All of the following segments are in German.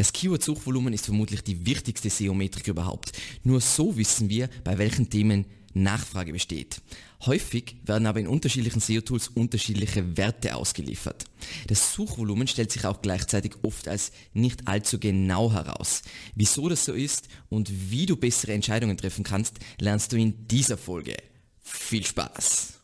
Das Keyword-Suchvolumen ist vermutlich die wichtigste SEO-Metrik überhaupt. Nur so wissen wir, bei welchen Themen Nachfrage besteht. Häufig werden aber in unterschiedlichen SEO-Tools unterschiedliche Werte ausgeliefert. Das Suchvolumen stellt sich auch gleichzeitig oft als nicht allzu genau heraus. Wieso das so ist und wie du bessere Entscheidungen treffen kannst, lernst du in dieser Folge. Viel Spaß!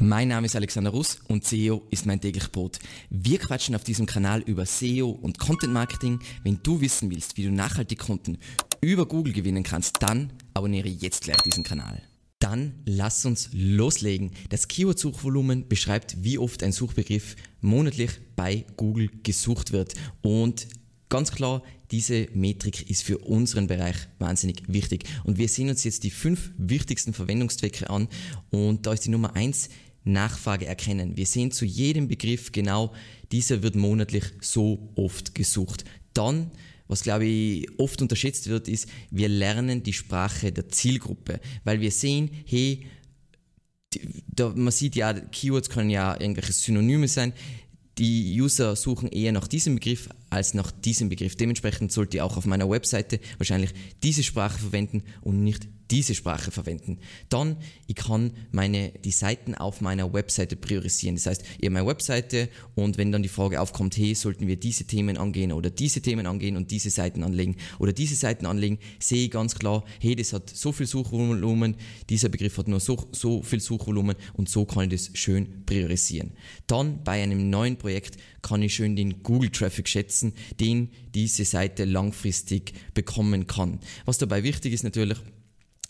Mein Name ist Alexander Russ und SEO ist mein täglich Brot. Wir quatschen auf diesem Kanal über SEO und Content Marketing. Wenn du wissen willst, wie du nachhaltig Kunden über Google gewinnen kannst, dann abonniere jetzt gleich diesen Kanal. Dann lass uns loslegen. Das Keyword-Suchvolumen beschreibt, wie oft ein Suchbegriff monatlich bei Google gesucht wird. Und ganz klar, diese Metrik ist für unseren Bereich wahnsinnig wichtig. Und wir sehen uns jetzt die fünf wichtigsten Verwendungszwecke an. Und da ist die Nummer eins Nachfrage erkennen. Wir sehen zu jedem Begriff genau, dieser wird monatlich so oft gesucht. Dann was glaube ich oft unterschätzt wird, ist, wir lernen die Sprache der Zielgruppe, weil wir sehen, hey, da, man sieht ja, Keywords können ja irgendwelche Synonyme sein. Die User suchen eher nach diesem Begriff als nach diesem Begriff. Dementsprechend sollte ihr auch auf meiner Webseite wahrscheinlich diese Sprache verwenden und nicht diese Sprache verwenden. Dann, ich kann meine, die Seiten auf meiner Webseite priorisieren. Das heißt, ihr meine Webseite und wenn dann die Frage aufkommt, hey, sollten wir diese Themen angehen oder diese Themen angehen und diese Seiten anlegen oder diese Seiten anlegen, sehe ich ganz klar, hey, das hat so viel Suchvolumen, dieser Begriff hat nur so, so viel Suchvolumen und so kann ich das schön priorisieren. Dann bei einem neuen Projekt kann ich schön den Google Traffic schätzen, den diese Seite langfristig bekommen kann. Was dabei wichtig ist natürlich,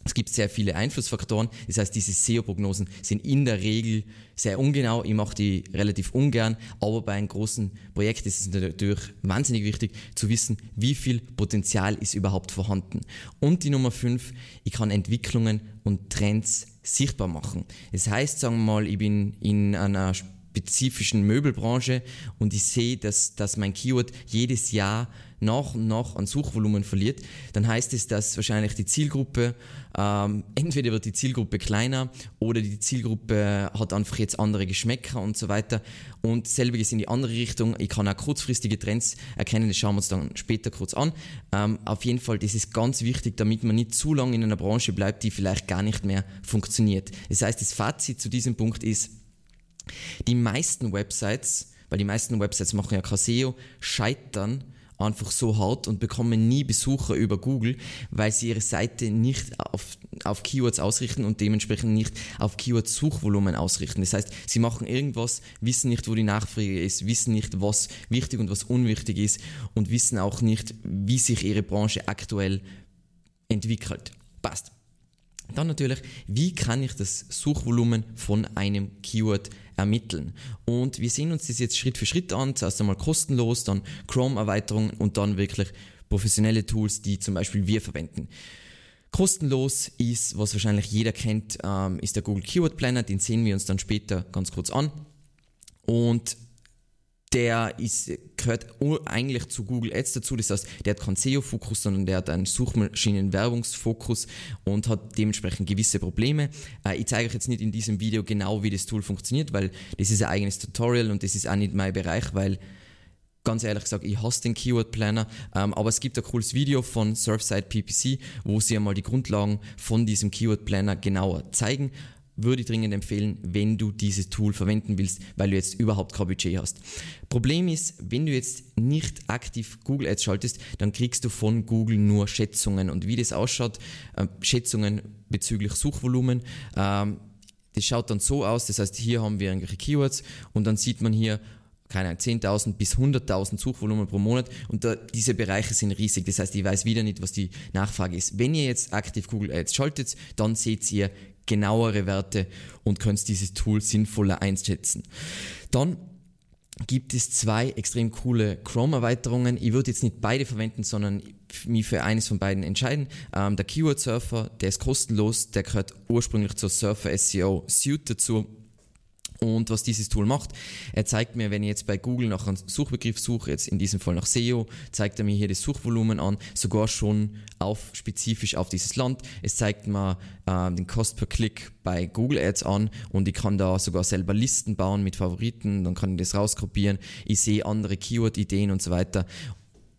es gibt sehr viele Einflussfaktoren. Das heißt, diese SEO-Prognosen sind in der Regel sehr ungenau. Ich mache die relativ ungern. Aber bei einem großen Projekt ist es natürlich wahnsinnig wichtig zu wissen, wie viel Potenzial ist überhaupt vorhanden. Und die Nummer fünf, ich kann Entwicklungen und Trends sichtbar machen. Das heißt, sagen wir mal, ich bin in einer spezifischen Möbelbranche und ich sehe, dass, dass mein Keyword jedes Jahr nach und nach an Suchvolumen verliert, dann heißt es, dass wahrscheinlich die Zielgruppe, ähm, entweder wird die Zielgruppe kleiner oder die Zielgruppe hat einfach jetzt andere Geschmäcker und so weiter. Und selbiges in die andere Richtung. Ich kann auch kurzfristige Trends erkennen, das schauen wir uns dann später kurz an. Ähm, auf jeden Fall, das ist ganz wichtig, damit man nicht zu lange in einer Branche bleibt, die vielleicht gar nicht mehr funktioniert. Das heißt, das Fazit zu diesem Punkt ist, die meisten Websites, weil die meisten Websites machen ja kein SEO, scheitern einfach so hart und bekommen nie Besucher über Google, weil sie ihre Seite nicht auf, auf Keywords ausrichten und dementsprechend nicht auf Keyword-Suchvolumen ausrichten. Das heißt, sie machen irgendwas, wissen nicht, wo die Nachfrage ist, wissen nicht, was wichtig und was unwichtig ist und wissen auch nicht, wie sich ihre Branche aktuell entwickelt. Passt. Dann natürlich, wie kann ich das Suchvolumen von einem Keyword ermitteln? Und wir sehen uns das jetzt Schritt für Schritt an. Zuerst einmal kostenlos, dann Chrome-Erweiterungen und dann wirklich professionelle Tools, die zum Beispiel wir verwenden. Kostenlos ist, was wahrscheinlich jeder kennt, ähm, ist der Google Keyword Planner. Den sehen wir uns dann später ganz kurz an. Und der ist, gehört eigentlich zu Google Ads dazu. Das heißt, der hat keinen SEO-Fokus, sondern der hat einen Suchmaschinen-Werbungsfokus und hat dementsprechend gewisse Probleme. Äh, ich zeige euch jetzt nicht in diesem Video genau, wie das Tool funktioniert, weil das ist ein eigenes Tutorial und das ist auch nicht mein Bereich, weil ganz ehrlich gesagt, ich hasse den Keyword Planner, ähm, aber es gibt ein cooles Video von Surfside PPC, wo sie einmal die Grundlagen von diesem Keyword Planner genauer zeigen würde ich dringend empfehlen, wenn du dieses Tool verwenden willst, weil du jetzt überhaupt kein Budget hast. Problem ist, wenn du jetzt nicht aktiv Google Ads schaltest, dann kriegst du von Google nur Schätzungen. Und wie das ausschaut, äh, Schätzungen bezüglich Suchvolumen, ähm, das schaut dann so aus, das heißt, hier haben wir irgendwelche Keywords und dann sieht man hier, keine Ahnung, 10.000 bis 100.000 Suchvolumen pro Monat und da, diese Bereiche sind riesig. Das heißt, ich weiß wieder nicht, was die Nachfrage ist. Wenn ihr jetzt aktiv Google Ads schaltet, dann seht ihr genauere Werte und könnt dieses Tool sinnvoller einschätzen. Dann gibt es zwei extrem coole Chrome-Erweiterungen. Ich würde jetzt nicht beide verwenden, sondern mich für eines von beiden entscheiden. Ähm, der Keyword Surfer, der ist kostenlos, der gehört ursprünglich zur Surfer SEO Suite dazu. Und was dieses Tool macht, er zeigt mir, wenn ich jetzt bei Google nach einem Suchbegriff suche, jetzt in diesem Fall nach SEO, zeigt er mir hier das Suchvolumen an, sogar schon auf, spezifisch auf dieses Land. Es zeigt mir äh, den Cost per Klick bei Google Ads an und ich kann da sogar selber Listen bauen mit Favoriten, dann kann ich das rauskopieren. Ich sehe andere Keyword-Ideen und so weiter.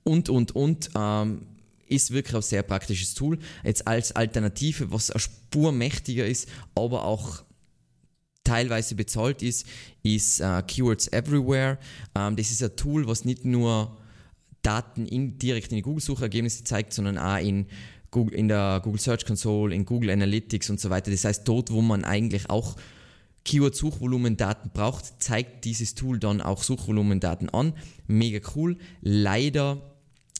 Und, und, und. Ähm, ist wirklich ein sehr praktisches Tool. Jetzt als Alternative, was eine Spur mächtiger ist, aber auch teilweise bezahlt ist, ist uh, Keywords Everywhere. Ähm, das ist ein Tool, was nicht nur Daten in, direkt in die Google-Suchergebnisse zeigt, sondern auch in, Google, in der Google Search Console, in Google Analytics und so weiter. Das heißt, dort, wo man eigentlich auch Keyword-Suchvolumendaten braucht, zeigt dieses Tool dann auch Suchvolumendaten an. Mega cool. Leider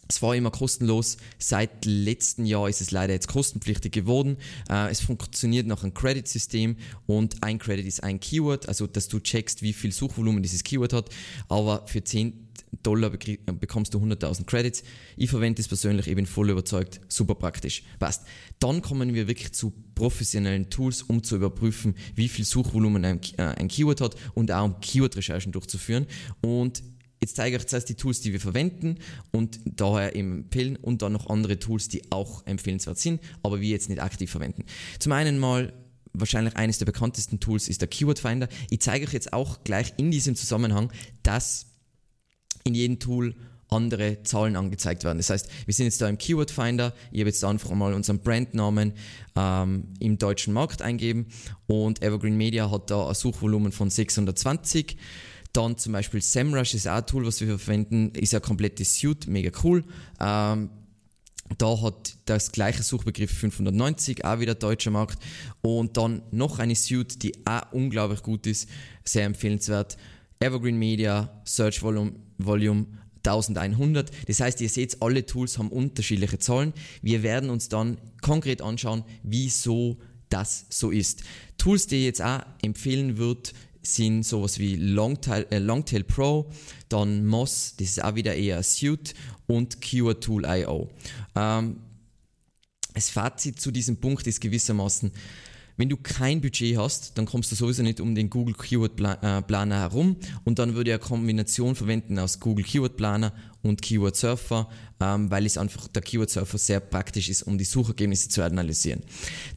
es war immer kostenlos. Seit letztem Jahr ist es leider jetzt kostenpflichtig geworden. Äh, es funktioniert nach einem Credit-System und ein Credit ist ein Keyword, also dass du checkst, wie viel Suchvolumen dieses Keyword hat. Aber für 10 Dollar bekommst du 100.000 Credits. Ich verwende es persönlich, ich bin voll überzeugt, super praktisch. Passt. Dann kommen wir wirklich zu professionellen Tools, um zu überprüfen, wie viel Suchvolumen ein, äh, ein Keyword hat und auch um Keyword-Recherchen durchzuführen. Und Jetzt zeige ich euch zuerst die Tools, die wir verwenden und daher empfehlen und dann noch andere Tools, die auch empfehlenswert sind, aber wir jetzt nicht aktiv verwenden. Zum einen mal wahrscheinlich eines der bekanntesten Tools ist der Keyword Finder. Ich zeige euch jetzt auch gleich in diesem Zusammenhang, dass in jedem Tool andere Zahlen angezeigt werden. Das heißt, wir sind jetzt da im Keyword Finder. Ich habe jetzt einfach mal unseren Brandnamen ähm, im deutschen Markt eingeben und Evergreen Media hat da ein Suchvolumen von 620. Dann zum Beispiel SEMrush ist auch ein Tool, was wir verwenden, ist ein komplettes Suite, mega cool. Ähm, da hat das gleiche Suchbegriff 590, auch wieder deutscher Markt. Und dann noch eine Suite, die auch unglaublich gut ist, sehr empfehlenswert. Evergreen Media, Search Volume, Volume 1100. Das heißt, ihr seht, alle Tools haben unterschiedliche Zahlen. Wir werden uns dann konkret anschauen, wieso das so ist. Tools, die ich jetzt auch empfehlen würde, sind sowas wie Longtail, äh, Longtail Pro, dann Moss, das ist auch wieder eher ein Suite und Keyword Tool IO. Ähm, das Fazit zu diesem Punkt ist gewissermaßen, wenn du kein Budget hast, dann kommst du sowieso nicht um den Google Keyword äh, Planer herum und dann würde ich eine Kombination verwenden aus Google Keyword Planer und Keyword Surfer, ähm, weil es einfach der Keyword Surfer sehr praktisch ist, um die Suchergebnisse zu analysieren.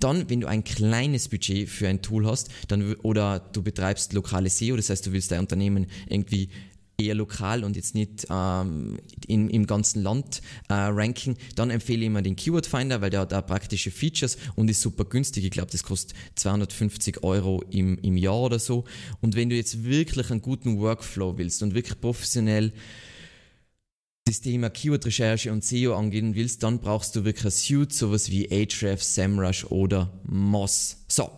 Dann, wenn du ein kleines Budget für ein Tool hast, dann oder du betreibst lokale SEO, das heißt, du willst dein Unternehmen irgendwie eher lokal und jetzt nicht ähm, in, im ganzen Land äh, ranken, dann empfehle ich immer den Keyword Finder, weil der hat auch praktische Features und ist super günstig. Ich glaube, das kostet 250 Euro im, im Jahr oder so. Und wenn du jetzt wirklich einen guten Workflow willst und wirklich professionell das Thema Keyword-Recherche und SEO angehen willst, dann brauchst du wirklich ein Suite, sowas wie Ahrefs, SEMrush oder Moz. So,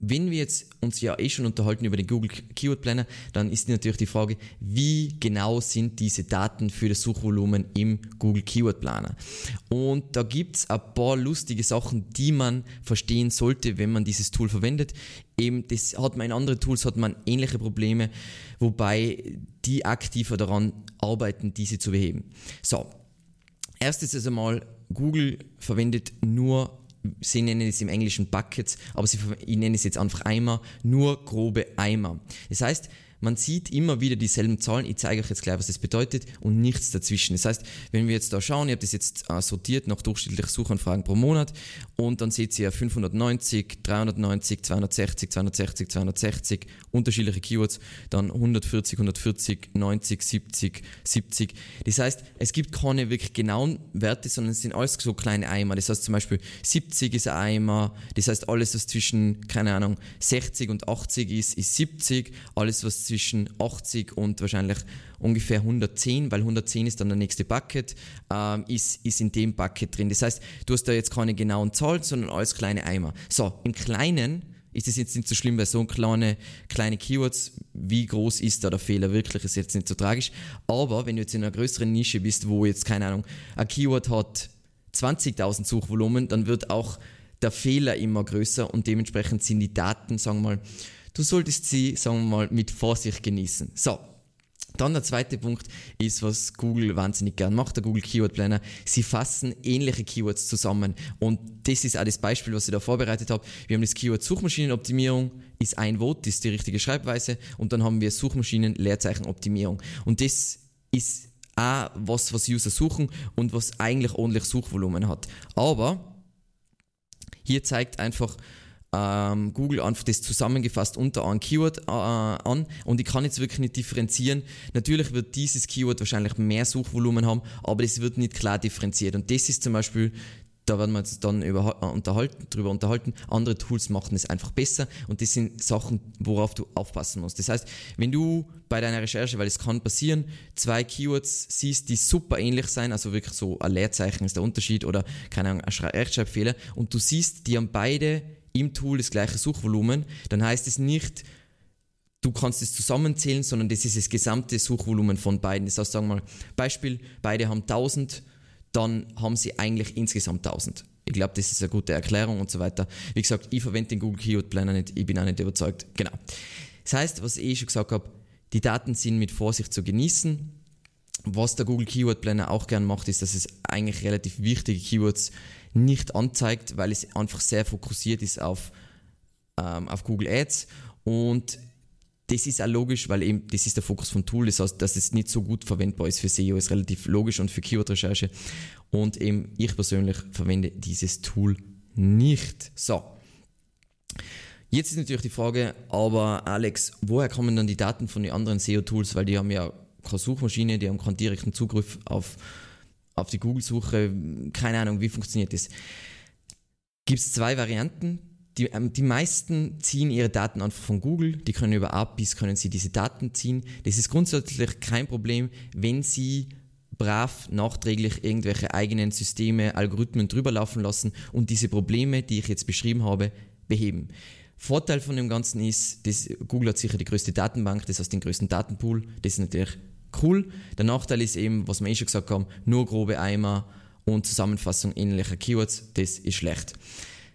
wenn wir jetzt uns ja eh schon unterhalten über den Google Keyword Planner, dann ist natürlich die Frage, wie genau sind diese Daten für das Suchvolumen im Google Keyword Planner? Und da gibt's ein paar lustige Sachen, die man verstehen sollte, wenn man dieses Tool verwendet. Eben, das hat man in anderen Tools hat man ähnliche Probleme, wobei die aktiver daran arbeiten, diese zu beheben. So, erstes ist einmal, Google verwendet nur sie nennen es im Englischen Buckets, aber sie, ich nenne es jetzt einfach Eimer, nur grobe Eimer. Das heißt, man sieht immer wieder dieselben Zahlen. Ich zeige euch jetzt gleich, was das bedeutet und nichts dazwischen. Das heißt, wenn wir jetzt da schauen, ich habe das jetzt äh, sortiert nach durchschnittlichen Suchanfragen pro Monat und dann seht ihr 590, 390, 260, 260, 260 unterschiedliche Keywords, dann 140, 140, 90, 70, 70. Das heißt, es gibt keine wirklich genauen Werte, sondern es sind alles so kleine Eimer. Das heißt zum Beispiel 70 ist ein Eimer, das heißt alles, was zwischen, keine Ahnung, 60 und 80 ist, ist 70, alles, was zwischen 80 und wahrscheinlich ungefähr 110, weil 110 ist dann der nächste Bucket, ähm, ist, ist in dem Bucket drin. Das heißt, du hast da jetzt keine genauen Zahlen, sondern alles kleine Eimer. So, im Kleinen ist es jetzt nicht so schlimm, weil so kleine, kleine Keywords, wie groß ist da der Fehler wirklich, ist jetzt nicht so tragisch. Aber wenn du jetzt in einer größeren Nische bist, wo jetzt, keine Ahnung, ein Keyword hat 20.000 Suchvolumen, dann wird auch der Fehler immer größer und dementsprechend sind die Daten, sagen wir mal, du solltest sie, sagen wir mal, mit Vorsicht genießen. So, Dann der zweite Punkt ist, was Google wahnsinnig gern macht, der Google Keyword Planner. Sie fassen ähnliche Keywords zusammen. Und das ist auch das Beispiel, was ich da vorbereitet habe. Wir haben das Keyword Suchmaschinenoptimierung, ist ein Wort, ist die richtige Schreibweise. Und dann haben wir Suchmaschinen Leerzeichen Und das ist auch was, was User suchen und was eigentlich ordentlich Suchvolumen hat. Aber hier zeigt einfach, ähm, Google einfach das zusammengefasst unter ein Keyword äh, an und ich kann jetzt wirklich nicht differenzieren. Natürlich wird dieses Keyword wahrscheinlich mehr Suchvolumen haben, aber es wird nicht klar differenziert und das ist zum Beispiel da werden wir uns dann über, äh, unterhalten, drüber unterhalten. Andere Tools machen es einfach besser und das sind Sachen, worauf du aufpassen musst. Das heißt, wenn du bei deiner Recherche, weil es kann passieren, zwei Keywords siehst, die super ähnlich sein, also wirklich so ein Leerzeichen ist der Unterschied oder keine Ahnung, ein Rechtschreibfehler und du siehst, die haben beide im Tool das gleiche Suchvolumen, dann heißt es nicht, du kannst es zusammenzählen, sondern das ist das gesamte Suchvolumen von beiden. Das heißt, sagen wir mal, Beispiel, beide haben 1000, dann haben sie eigentlich insgesamt 1000. Ich glaube, das ist eine gute Erklärung und so weiter. Wie gesagt, ich verwende den Google Keyword Planner nicht, ich bin auch nicht überzeugt. Genau. Das heißt, was ich schon gesagt habe, die Daten sind mit Vorsicht zu genießen. Was der Google Keyword Planner auch gern macht, ist, dass es eigentlich relativ wichtige Keywords nicht anzeigt, weil es einfach sehr fokussiert ist auf, ähm, auf Google Ads und das ist auch logisch, weil eben das ist der Fokus vom Tool, das heißt, dass es nicht so gut verwendbar ist für SEO, ist relativ logisch und für Keyword-Recherche und eben ich persönlich verwende dieses Tool nicht. So. Jetzt ist natürlich die Frage, aber Alex, woher kommen dann die Daten von den anderen SEO-Tools, weil die haben ja keine Suchmaschine, die haben keinen direkten Zugriff auf auf die Google-Suche, keine Ahnung, wie funktioniert das? Gibt es zwei Varianten. Die, ähm, die meisten ziehen ihre Daten einfach von Google, die können über APIs, können sie diese Daten ziehen. Das ist grundsätzlich kein Problem, wenn sie brav nachträglich irgendwelche eigenen Systeme, Algorithmen drüber laufen lassen und diese Probleme, die ich jetzt beschrieben habe, beheben. Vorteil von dem Ganzen ist, dass Google hat sicher die größte Datenbank, das heißt den größten Datenpool. Das ist natürlich cool. Der Nachteil ist eben, was wir eh schon gesagt haben, nur grobe Eimer und Zusammenfassung ähnlicher Keywords, das ist schlecht.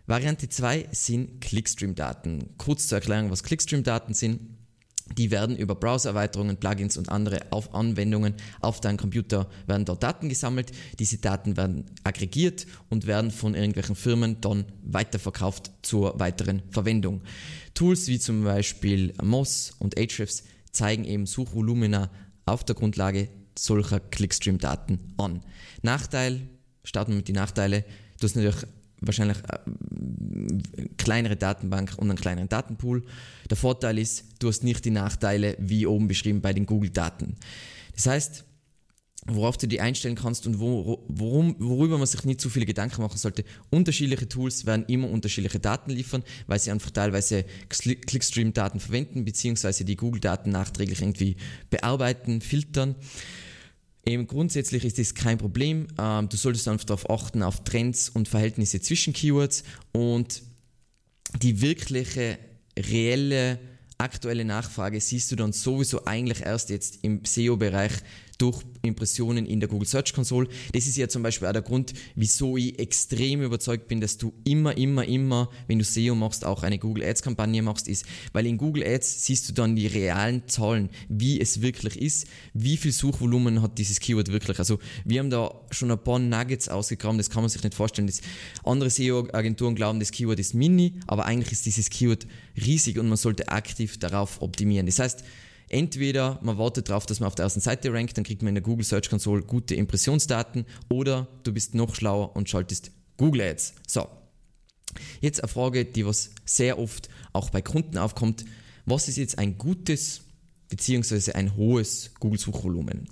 Variante 2 sind Clickstream-Daten. Kurz zur Erklärung, was Clickstream-Daten sind. Die werden über Browser-Erweiterungen, Plugins und andere auf Anwendungen auf deinem Computer werden dort Daten gesammelt. Diese Daten werden aggregiert und werden von irgendwelchen Firmen dann weiterverkauft zur weiteren Verwendung. Tools wie zum Beispiel Moz und Ahrefs zeigen eben Suchvolumina auf der Grundlage solcher Clickstream-Daten an. Nachteil, starten wir mit den Nachteilen, du hast natürlich wahrscheinlich eine äh, kleinere Datenbank und einen kleineren Datenpool. Der Vorteil ist, du hast nicht die Nachteile wie oben beschrieben bei den Google-Daten. Das heißt, worauf du die einstellen kannst und wo, worum, worüber man sich nicht zu viele Gedanken machen sollte. Unterschiedliche Tools werden immer unterschiedliche Daten liefern, weil sie einfach teilweise Clickstream-Daten verwenden, beziehungsweise die Google-Daten nachträglich irgendwie bearbeiten, filtern. Eben grundsätzlich ist das kein Problem. Ähm, du solltest einfach darauf achten, auf Trends und Verhältnisse zwischen Keywords und die wirkliche, reelle, aktuelle Nachfrage siehst du dann sowieso eigentlich erst jetzt im SEO-Bereich durch Impressionen in der Google Search Console. Das ist ja zum Beispiel auch der Grund, wieso ich extrem überzeugt bin, dass du immer, immer, immer, wenn du SEO machst, auch eine Google Ads Kampagne machst, ist, weil in Google Ads siehst du dann die realen Zahlen, wie es wirklich ist, wie viel Suchvolumen hat dieses Keyword wirklich. Also wir haben da schon ein paar Nuggets ausgegraben, das kann man sich nicht vorstellen. Das andere SEO-Agenturen glauben, das Keyword ist mini, aber eigentlich ist dieses Keyword riesig und man sollte aktiv darauf optimieren. Das heißt, Entweder man wartet darauf, dass man auf der ersten Seite rankt, dann kriegt man in der Google Search Console gute Impressionsdaten oder du bist noch schlauer und schaltest Google Ads. So. Jetzt eine Frage, die was sehr oft auch bei Kunden aufkommt. Was ist jetzt ein gutes bzw. ein hohes Google Suchvolumen?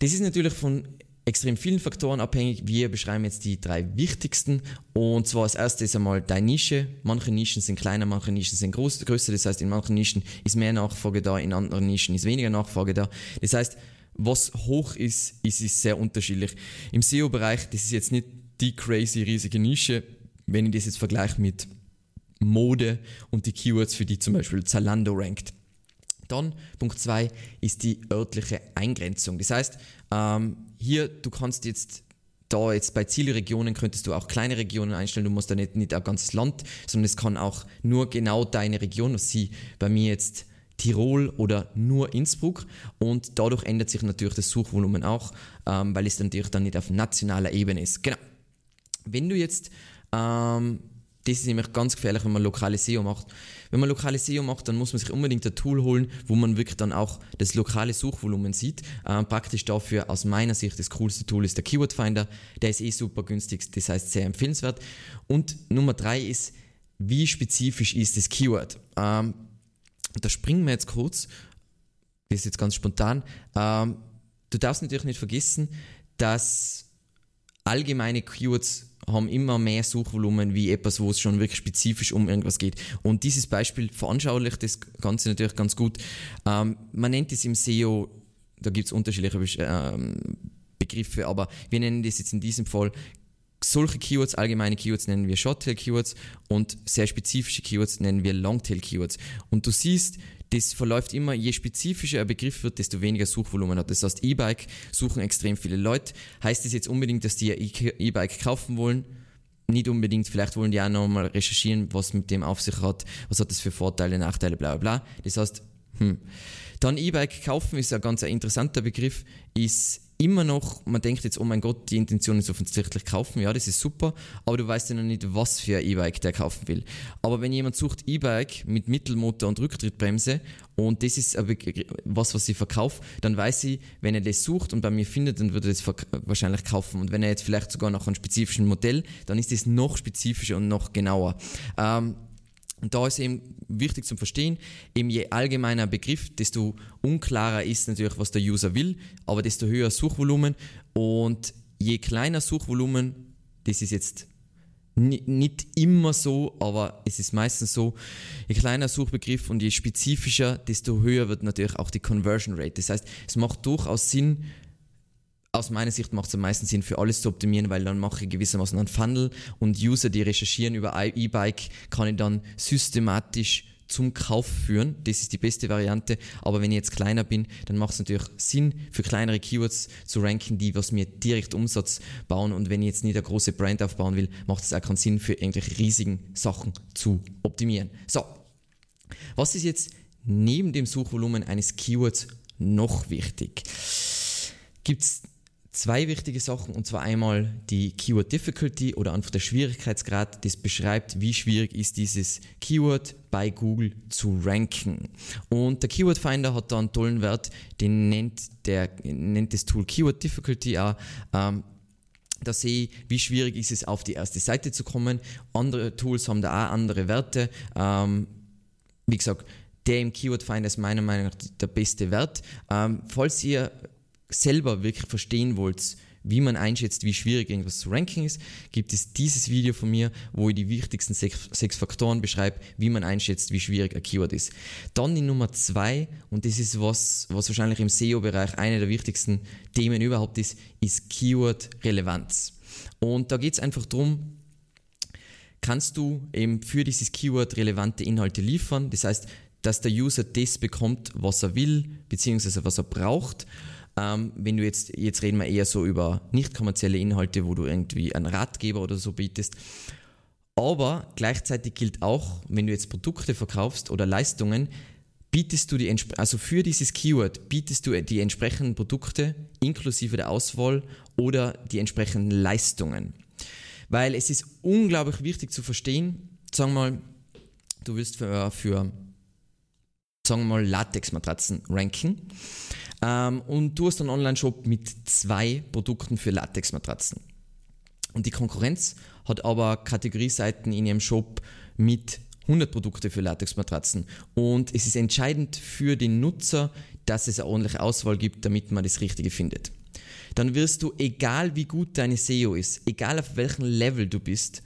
Das ist natürlich von extrem vielen Faktoren abhängig. Wir beschreiben jetzt die drei wichtigsten. Und zwar als erstes einmal deine Nische. Manche Nischen sind kleiner, manche Nischen sind groß, größer. Das heißt, in manchen Nischen ist mehr Nachfrage da, in anderen Nischen ist weniger Nachfrage da. Das heißt, was hoch ist, ist, ist sehr unterschiedlich. Im SEO-Bereich, das ist jetzt nicht die crazy riesige Nische, wenn ich das jetzt vergleiche mit Mode und die Keywords, für die zum Beispiel Zalando rankt. Dann Punkt 2 ist die örtliche Eingrenzung. Das heißt, ähm, hier, du kannst jetzt da jetzt bei Zielregionen könntest du auch kleine Regionen einstellen, du musst da nicht, nicht ein ganzes Land, sondern es kann auch nur genau deine Region, was sie bei mir jetzt Tirol oder nur Innsbruck und dadurch ändert sich natürlich das Suchvolumen auch, ähm, weil es natürlich dann nicht auf nationaler Ebene ist. Genau. Wenn du jetzt ähm, das ist nämlich ganz gefährlich, wenn man lokale SEO macht. Wenn man lokale SEO macht, dann muss man sich unbedingt ein Tool holen, wo man wirklich dann auch das lokale Suchvolumen sieht. Ähm, praktisch dafür aus meiner Sicht das coolste Tool ist der Keyword Finder. Der ist eh super günstig, das heißt sehr empfehlenswert. Und Nummer drei ist, wie spezifisch ist das Keyword? Ähm, da springen wir jetzt kurz, das ist jetzt ganz spontan. Ähm, du darfst natürlich nicht vergessen, dass allgemeine Keywords haben immer mehr Suchvolumen wie etwas, wo es schon wirklich spezifisch um irgendwas geht. Und dieses Beispiel veranschaulicht das Ganze natürlich ganz gut. Ähm, man nennt es im SEO, da gibt es unterschiedliche ähm, Begriffe, aber wir nennen das jetzt in diesem Fall solche Keywords, allgemeine Keywords nennen wir Shorttail-Keywords und sehr spezifische Keywords nennen wir Longtail-Keywords. Und du siehst, das verläuft immer, je spezifischer ein Begriff wird, desto weniger Suchvolumen hat. Das heißt, E-Bike suchen extrem viele Leute. Heißt das jetzt unbedingt, dass die E-Bike kaufen wollen? Nicht unbedingt, vielleicht wollen die auch nochmal recherchieren, was mit dem auf sich hat, was hat das für Vorteile, Nachteile, bla bla bla. Das heißt, hm. Dann E-Bike kaufen ist ein ganz interessanter Begriff, ist immer noch, man denkt jetzt, oh mein Gott, die Intention ist offensichtlich kaufen, ja, das ist super, aber du weißt ja noch nicht, was für ein E-Bike der kaufen will. Aber wenn jemand sucht E-Bike mit Mittelmotor und Rücktrittbremse und das ist was, was ich verkaufe, dann weiß ich, wenn er das sucht und bei mir findet, dann würde er das wahrscheinlich kaufen. Und wenn er jetzt vielleicht sogar nach einem spezifischen Modell, dann ist das noch spezifischer und noch genauer. Ähm, und da ist eben wichtig zu verstehen, eben je allgemeiner Begriff, desto unklarer ist natürlich, was der User will, aber desto höher Suchvolumen und je kleiner Suchvolumen, das ist jetzt nicht immer so, aber es ist meistens so, je kleiner Suchbegriff und je spezifischer, desto höher wird natürlich auch die Conversion Rate. Das heißt, es macht durchaus Sinn, aus meiner Sicht macht es am meisten Sinn, für alles zu optimieren, weil dann mache ich gewissermaßen einen Funnel und User, die recherchieren über E-Bike, kann ich dann systematisch zum Kauf führen. Das ist die beste Variante. Aber wenn ich jetzt kleiner bin, dann macht es natürlich Sinn, für kleinere Keywords zu ranken, die was mir direkt Umsatz bauen. Und wenn ich jetzt nicht eine große Brand aufbauen will, macht es auch keinen Sinn, für irgendwelche riesigen Sachen zu optimieren. So, was ist jetzt neben dem Suchvolumen eines Keywords noch wichtig? Gibt es zwei wichtige Sachen und zwar einmal die Keyword Difficulty oder einfach der Schwierigkeitsgrad, das beschreibt, wie schwierig ist dieses Keyword bei Google zu ranken. Und der Keyword Finder hat da einen tollen Wert, den nennt, der, nennt das Tool Keyword Difficulty auch. Ähm, da sehe ich, wie schwierig ist es, auf die erste Seite zu kommen. Andere Tools haben da auch andere Werte. Ähm, wie gesagt, der im Keyword Finder ist meiner Meinung nach der beste Wert. Ähm, falls ihr selber wirklich verstehen wollt, wie man einschätzt, wie schwierig irgendwas zu ranken ist, gibt es dieses Video von mir, wo ich die wichtigsten sechs, sechs Faktoren beschreibe, wie man einschätzt, wie schwierig ein Keyword ist. Dann die Nummer zwei, und das ist was, was wahrscheinlich im SEO-Bereich eine der wichtigsten Themen überhaupt ist, ist Keyword-Relevanz. Und da geht es einfach darum, kannst du eben für dieses Keyword relevante Inhalte liefern, das heißt, dass der User das bekommt, was er will, beziehungsweise was er braucht ähm, wenn du jetzt, jetzt reden wir eher so über nicht kommerzielle Inhalte, wo du irgendwie einen Ratgeber oder so bietest. Aber gleichzeitig gilt auch, wenn du jetzt Produkte verkaufst oder Leistungen, bietest du die, also für dieses Keyword bietest du die entsprechenden Produkte inklusive der Auswahl oder die entsprechenden Leistungen. Weil es ist unglaublich wichtig zu verstehen, sagen wir mal, du willst für, für sagen wir mal, Latexmatratzen ranken. Ähm, und du hast einen Online-Shop mit zwei Produkten für Latexmatratzen. Und die Konkurrenz hat aber Kategorieseiten in ihrem Shop mit 100 Produkte für Latexmatratzen. Und es ist entscheidend für den Nutzer, dass es eine ordentliche Auswahl gibt, damit man das Richtige findet. Dann wirst du, egal wie gut deine SEO ist, egal auf welchem Level du bist,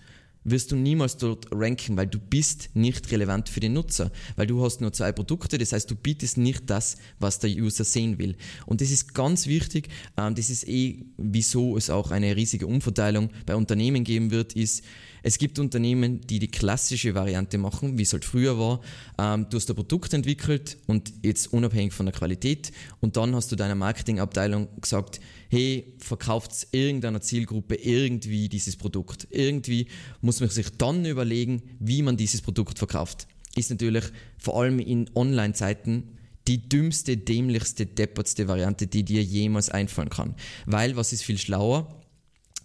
wirst du niemals dort ranken, weil du bist nicht relevant für den Nutzer, weil du hast nur zwei Produkte, das heißt, du bietest nicht das, was der User sehen will. Und das ist ganz wichtig, ähm, das ist eh, wieso es auch eine riesige Umverteilung bei Unternehmen geben wird, ist, es gibt Unternehmen, die die klassische Variante machen, wie es halt früher war. Ähm, du hast ein Produkt entwickelt und jetzt unabhängig von der Qualität und dann hast du deiner Marketingabteilung gesagt, hey, verkauft irgendeiner Zielgruppe irgendwie dieses Produkt. Irgendwie muss man sich dann überlegen, wie man dieses Produkt verkauft. ist natürlich vor allem in Online-Zeiten die dümmste, dämlichste, deppertste Variante, die dir jemals einfallen kann. Weil, was ist viel schlauer?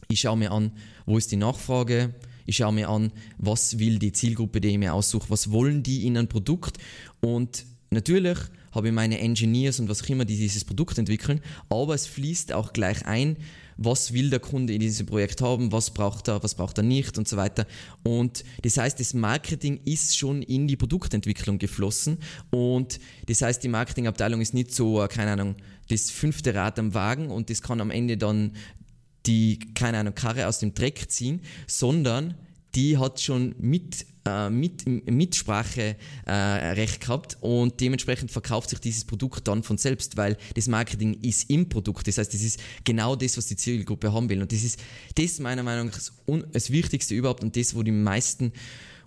Ich schaue mir an, wo ist die Nachfrage, ich schaue mir an, was will die Zielgruppe, die ich mir aussuche, was wollen die in ein Produkt und natürlich habe ich meine Engineers und was auch immer, die dieses Produkt entwickeln, aber es fließt auch gleich ein, was will der Kunde in diesem Projekt haben, was braucht er, was braucht er nicht und so weiter. Und das heißt, das Marketing ist schon in die Produktentwicklung geflossen und das heißt, die Marketingabteilung ist nicht so, keine Ahnung, das fünfte Rad am Wagen und das kann am Ende dann die, keine Ahnung, Karre aus dem Dreck ziehen, sondern die hat schon mit, äh, mit Mitsprache äh, recht gehabt und dementsprechend verkauft sich dieses Produkt dann von selbst, weil das Marketing ist im Produkt. Das heißt, das ist genau das, was die Zielgruppe haben will. Und das ist das meiner Meinung nach das, das Wichtigste überhaupt und das, wo die meisten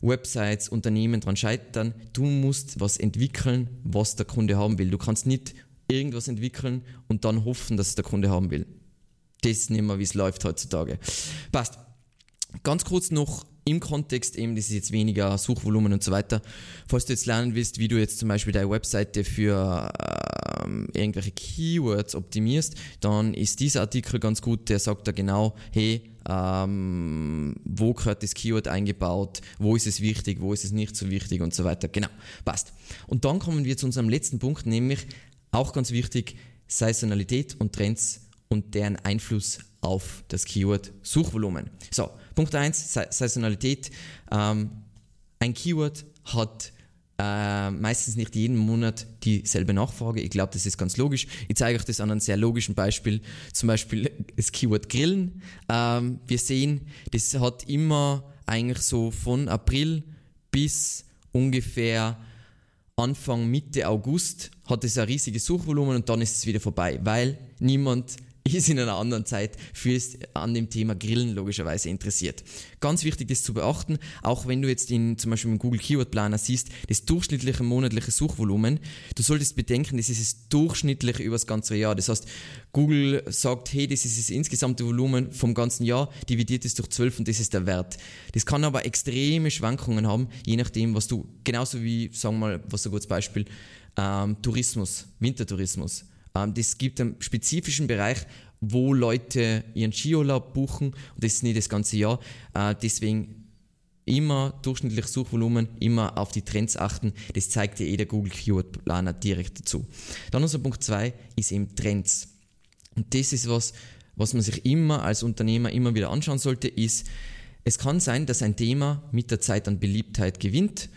Websites, Unternehmen dran scheitern. Du musst was entwickeln, was der Kunde haben will. Du kannst nicht irgendwas entwickeln und dann hoffen, dass es der Kunde haben will. Das ist nicht mehr, wie es läuft heutzutage. Passt. Ganz kurz noch im Kontext eben, das ist jetzt weniger Suchvolumen und so weiter. Falls du jetzt lernen willst, wie du jetzt zum Beispiel deine Webseite für ähm, irgendwelche Keywords optimierst, dann ist dieser Artikel ganz gut, der sagt da genau, hey, ähm, wo gehört das Keyword eingebaut, wo ist es wichtig, wo ist es nicht so wichtig und so weiter. Genau, passt. Und dann kommen wir zu unserem letzten Punkt, nämlich auch ganz wichtig, Saisonalität und Trends und deren Einfluss auf das Keyword Suchvolumen. So, Punkt 1, Saisonalität. Ähm, ein Keyword hat äh, meistens nicht jeden Monat dieselbe Nachfrage. Ich glaube, das ist ganz logisch. Ich zeige euch das an einem sehr logischen Beispiel. Zum Beispiel das Keyword Grillen. Ähm, wir sehen, das hat immer eigentlich so von April bis ungefähr Anfang, Mitte August hat es ein riesiges Suchvolumen und dann ist es wieder vorbei, weil niemand ist in einer anderen Zeit fürs an dem Thema Grillen logischerweise interessiert. Ganz wichtig ist zu beachten, auch wenn du jetzt in zum Beispiel im Google Keyword Planer siehst, das durchschnittliche monatliche Suchvolumen, du solltest bedenken, das ist das durchschnittliche über das ganze Jahr. Das heißt, Google sagt, hey, das ist das insgesamte Volumen vom ganzen Jahr, dividiert es durch 12 und das ist der Wert. Das kann aber extreme Schwankungen haben, je nachdem, was du, genauso wie, sagen wir mal, was so ein gutes Beispiel, ähm, Tourismus, Wintertourismus ähm, das gibt einen spezifischen Bereich, wo Leute ihren Skiurlaub buchen und das ist nicht das ganze Jahr. Äh, deswegen immer durchschnittliches Suchvolumen, immer auf die Trends achten. Das zeigt dir eh der Google Keyword Planer direkt dazu. Dann unser Punkt 2 ist eben Trends. Und das ist was, was man sich immer als Unternehmer immer wieder anschauen sollte, ist, es kann sein, dass ein Thema mit der Zeit an Beliebtheit gewinnt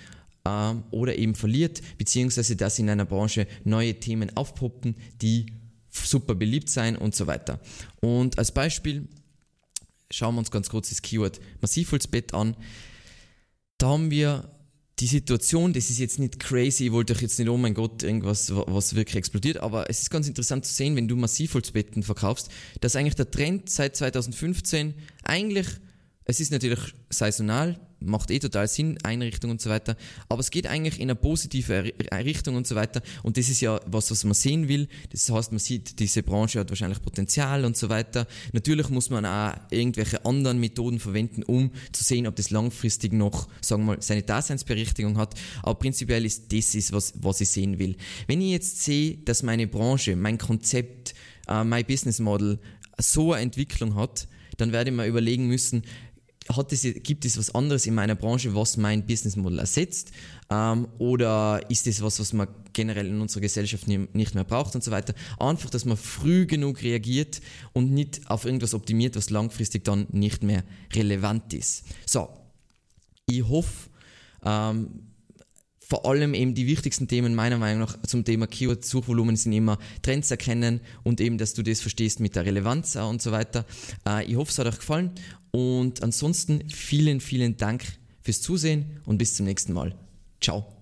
ähm, oder eben verliert, beziehungsweise dass in einer Branche neue Themen aufpoppen, die super beliebt sein und so weiter. Und als Beispiel schauen wir uns ganz kurz das Keyword Massivholzbett an. Da haben wir die Situation, das ist jetzt nicht crazy, ich wollte euch jetzt nicht, oh mein Gott, irgendwas, was wirklich explodiert, aber es ist ganz interessant zu sehen, wenn du Massivholzbetten verkaufst, dass eigentlich der Trend seit 2015 eigentlich es ist natürlich saisonal, macht eh total Sinn, Einrichtung und so weiter, aber es geht eigentlich in eine positive Richtung und so weiter und das ist ja was, was man sehen will. Das heißt, man sieht, diese Branche hat wahrscheinlich Potenzial und so weiter. Natürlich muss man auch irgendwelche anderen Methoden verwenden, um zu sehen, ob das langfristig noch, sagen wir mal, seine Daseinsberechtigung hat, aber prinzipiell ist das, ist, was, was ich sehen will. Wenn ich jetzt sehe, dass meine Branche, mein Konzept, uh, mein Business Model so eine Entwicklung hat, dann werde ich mir überlegen müssen, hat es, gibt es was anderes in meiner Branche, was mein Businessmodell ersetzt? Ähm, oder ist es was, was man generell in unserer Gesellschaft nicht mehr braucht und so weiter? Einfach, dass man früh genug reagiert und nicht auf irgendwas optimiert, was langfristig dann nicht mehr relevant ist. So, ich hoffe, ähm, vor allem eben die wichtigsten Themen meiner Meinung nach zum Thema Keyword-Suchvolumen sind immer Trends erkennen und eben, dass du das verstehst mit der Relevanz und so weiter. Äh, ich hoffe, es hat euch gefallen und ansonsten vielen, vielen Dank fürs Zusehen und bis zum nächsten Mal. Ciao.